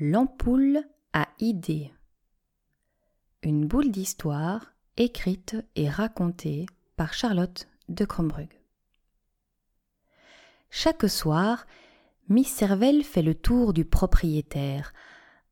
L'ampoule à idées. Une boule d'histoire écrite et racontée par Charlotte de Crombrug. Chaque soir, Miss Servelle fait le tour du propriétaire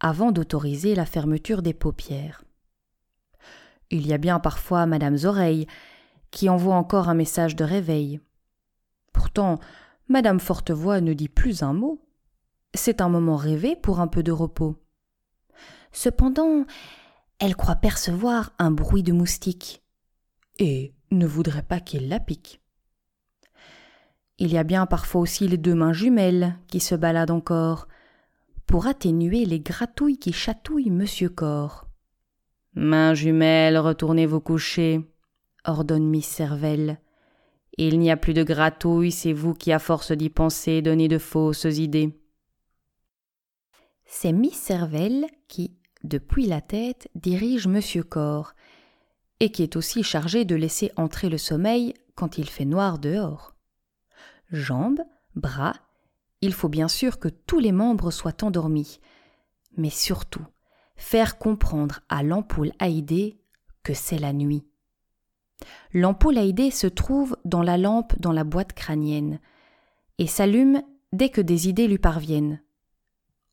avant d'autoriser la fermeture des paupières. Il y a bien parfois Madame's oreille qui envoie encore un message de réveil. Pourtant, Madame Fortevoix ne dit plus un mot. C'est un moment rêvé pour un peu de repos. Cependant, elle croit percevoir un bruit de moustique et ne voudrait pas qu'il la pique. Il y a bien parfois aussi les deux mains jumelles qui se baladent encore pour atténuer les gratouilles qui chatouillent Monsieur Corps. Mains jumelles, retournez vous coucher, ordonne Miss Cervelle. Il n'y a plus de gratouilles, c'est vous qui, à force d'y penser, donnez de fausses idées c'est Miss Cervelle qui, depuis la tête, dirige Monsieur Corps, et qui est aussi chargé de laisser entrer le sommeil quand il fait noir dehors. Jambes, bras, il faut bien sûr que tous les membres soient endormis, mais surtout faire comprendre à l'ampoule Haïdé que c'est la nuit. L'ampoule Haïdé se trouve dans la lampe dans la boîte crânienne et s'allume dès que des idées lui parviennent.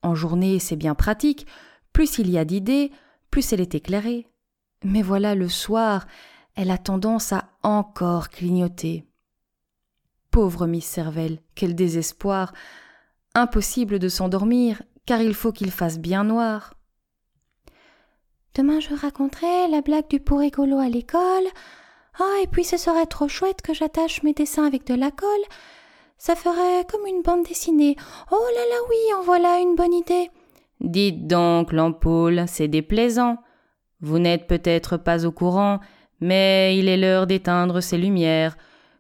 En journée, c'est bien pratique. Plus il y a d'idées, plus elle est éclairée. Mais voilà, le soir, elle a tendance à encore clignoter. Pauvre Miss Cervelle, quel désespoir. Impossible de s'endormir, car il faut qu'il fasse bien noir. Demain je raconterai la blague du pour écolo à l'école. Ah, et puis ce serait trop chouette que j'attache mes dessins avec de la colle. Ça ferait comme une bande dessinée. Oh là là oui, en voilà une bonne idée. Dites donc, l'ampoule, c'est déplaisant. Vous n'êtes peut-être pas au courant, mais il est l'heure d'éteindre ces lumières,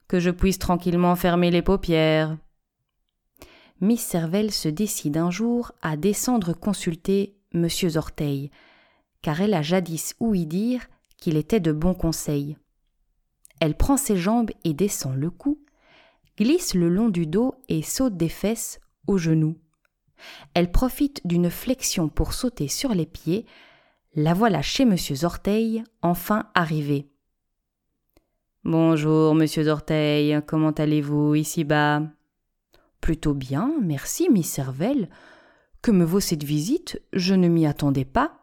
que je puisse tranquillement fermer les paupières. Miss Cervelle se décide un jour à descendre consulter Monsieur Orteil, car elle a jadis ouï dire qu'il était de bons conseils. Elle prend ses jambes et descend le cou, glisse le long du dos et saute des fesses aux genoux. Elle profite d'une flexion pour sauter sur les pieds. La voilà chez Monsieur Orteil, enfin arrivé. Bonjour, Monsieur Orteil, comment allez-vous ici-bas? Plutôt bien, merci, Miss Cervelle. Que me vaut cette visite? Je ne m'y attendais pas.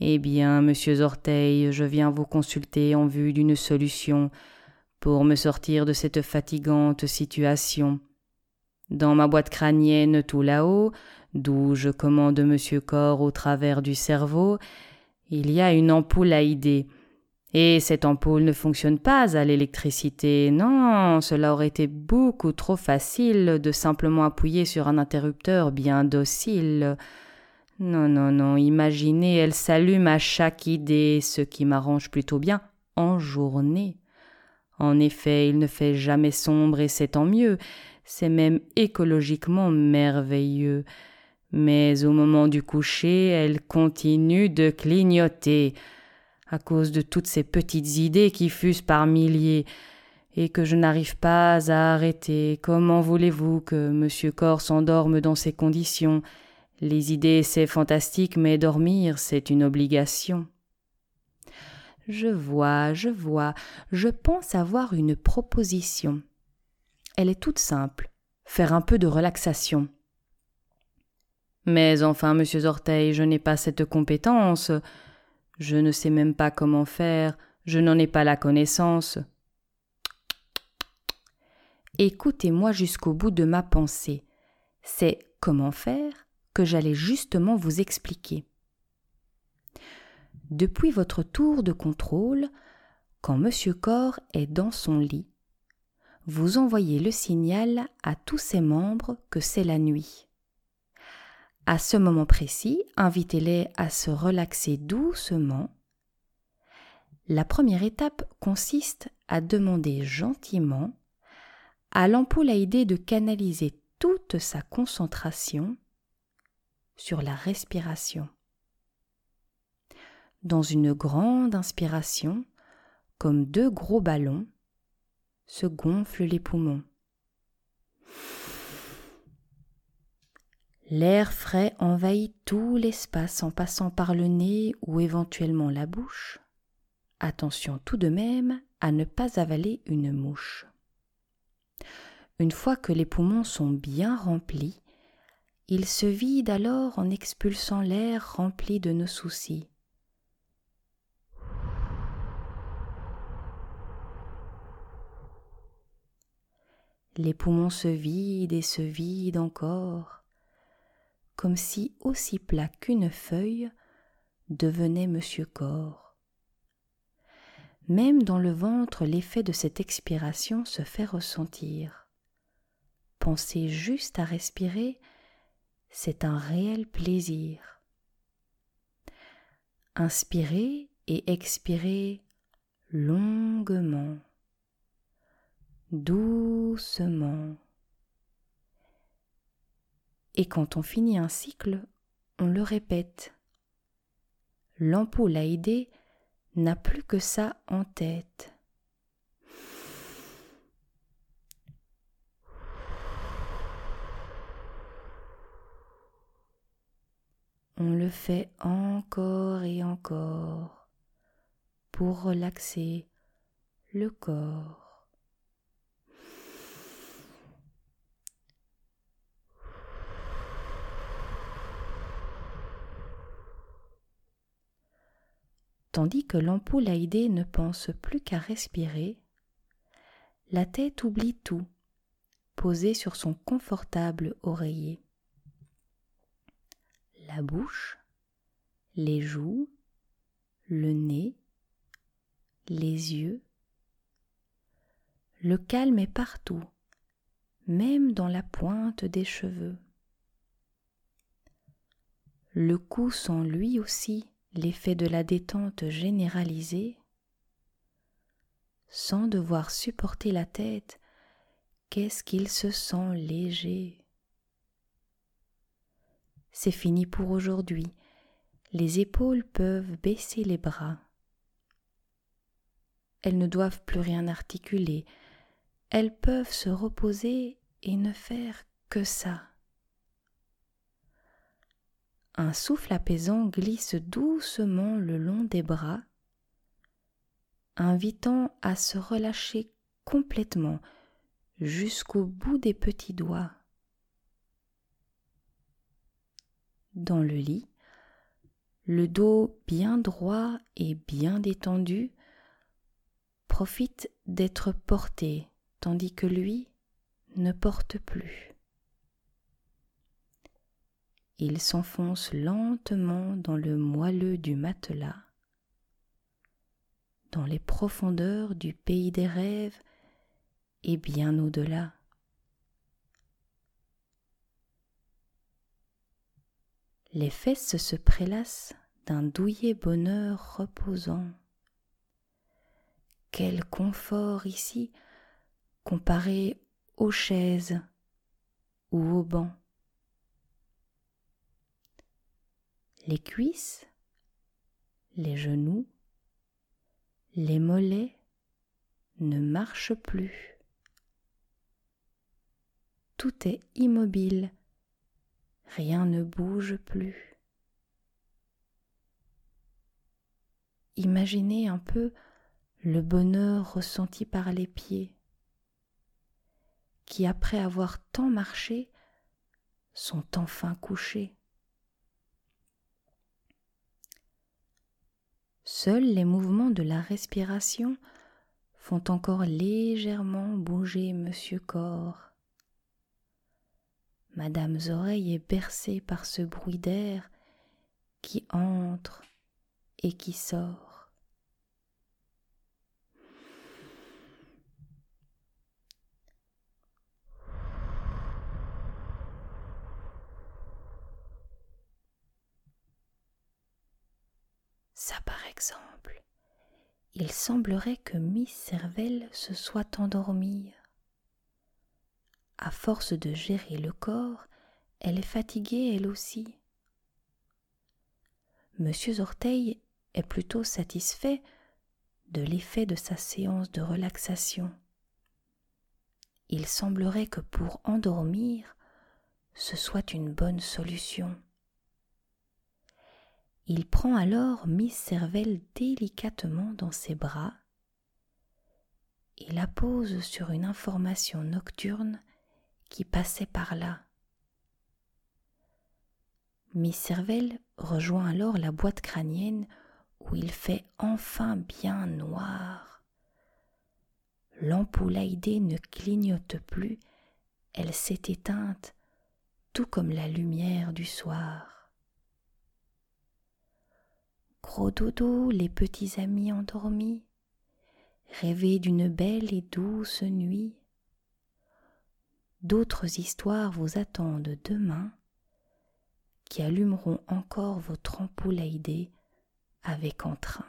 Eh bien, Monsieur Orteil, je viens vous consulter en vue d'une solution pour me sortir de cette fatigante situation. Dans ma boîte crânienne tout là-haut, d'où je commande Monsieur Corps au travers du cerveau, il y a une ampoule à idées. Et cette ampoule ne fonctionne pas à l'électricité. Non, cela aurait été beaucoup trop facile de simplement appuyer sur un interrupteur bien docile. Non, non, non, imaginez, elle s'allume à chaque idée, ce qui m'arrange plutôt bien en journée. En effet, il ne fait jamais sombre et c'est tant mieux, c'est même écologiquement merveilleux. Mais au moment du coucher, elle continue de clignoter, à cause de toutes ces petites idées qui fusent par milliers, et que je n'arrive pas à arrêter. Comment voulez-vous que M. Corr s'endorme dans ces conditions? Les idées, c'est fantastique, mais dormir, c'est une obligation. Je vois, je vois, je pense avoir une proposition. Elle est toute simple. Faire un peu de relaxation. Mais enfin, monsieur Orteil, je n'ai pas cette compétence. Je ne sais même pas comment faire, je n'en ai pas la connaissance. Écoutez-moi jusqu'au bout de ma pensée. C'est comment faire que j'allais justement vous expliquer. Depuis votre tour de contrôle, quand Monsieur Corps est dans son lit, vous envoyez le signal à tous ses membres que c'est la nuit. À ce moment précis, invitez-les à se relaxer doucement. La première étape consiste à demander gentiment à l'ampoule à idée de canaliser toute sa concentration sur la respiration dans une grande inspiration, comme deux gros ballons, se gonflent les poumons. L'air frais envahit tout l'espace en passant par le nez ou éventuellement la bouche. Attention tout de même à ne pas avaler une mouche. Une fois que les poumons sont bien remplis, ils se vident alors en expulsant l'air rempli de nos soucis. Les poumons se vident et se vident encore, comme si aussi plat qu'une feuille devenait Monsieur Corps. Même dans le ventre, l'effet de cette expiration se fait ressentir. Pensez juste à respirer, c'est un réel plaisir. Inspirez et expirez longuement doucement. Et quand on finit un cycle, on le répète. L'ampoule à n'a plus que ça en tête. On le fait encore et encore pour relaxer le corps. Tandis que l'ampoule à idées ne pense plus qu'à respirer, la tête oublie tout, posée sur son confortable oreiller. La bouche, les joues, le nez, les yeux. Le calme est partout, même dans la pointe des cheveux. Le cou sent lui aussi l'effet de la détente généralisée, sans devoir supporter la tête, qu'est-ce qu'il se sent léger. C'est fini pour aujourd'hui, les épaules peuvent baisser les bras. Elles ne doivent plus rien articuler, elles peuvent se reposer et ne faire que ça. Un souffle apaisant glisse doucement le long des bras, invitant à se relâcher complètement jusqu'au bout des petits doigts. Dans le lit, le dos bien droit et bien détendu profite d'être porté tandis que lui ne porte plus. Il s'enfonce lentement dans le moelleux du matelas, dans les profondeurs du pays des rêves et bien au-delà. Les fesses se prélassent d'un douillet bonheur reposant. Quel confort ici comparé aux chaises ou aux bancs. Les cuisses, les genoux, les mollets ne marchent plus. Tout est immobile, rien ne bouge plus. Imaginez un peu le bonheur ressenti par les pieds, qui après avoir tant marché sont enfin couchés. Seuls les mouvements de la respiration font encore légèrement bouger Monsieur Corps. Madame's oreille est bercée par ce bruit d'air qui entre et qui sort. Ça par exemple, il semblerait que Miss Cervelle se soit endormie. À force de gérer le corps, elle est fatiguée elle aussi. Monsieur Orteil est plutôt satisfait de l'effet de sa séance de relaxation. Il semblerait que pour endormir, ce soit une bonne solution. Il prend alors Miss Cervelle délicatement dans ses bras et la pose sur une information nocturne qui passait par là. Miss Cervelle rejoint alors la boîte crânienne où il fait enfin bien noir. L'ampoule aidée ne clignote plus, elle s'est éteinte, tout comme la lumière du soir. Gros dodo, les petits amis endormis, rêvez d'une belle et douce nuit. D'autres histoires vous attendent demain qui allumeront encore votre ampoule aidée avec entrain.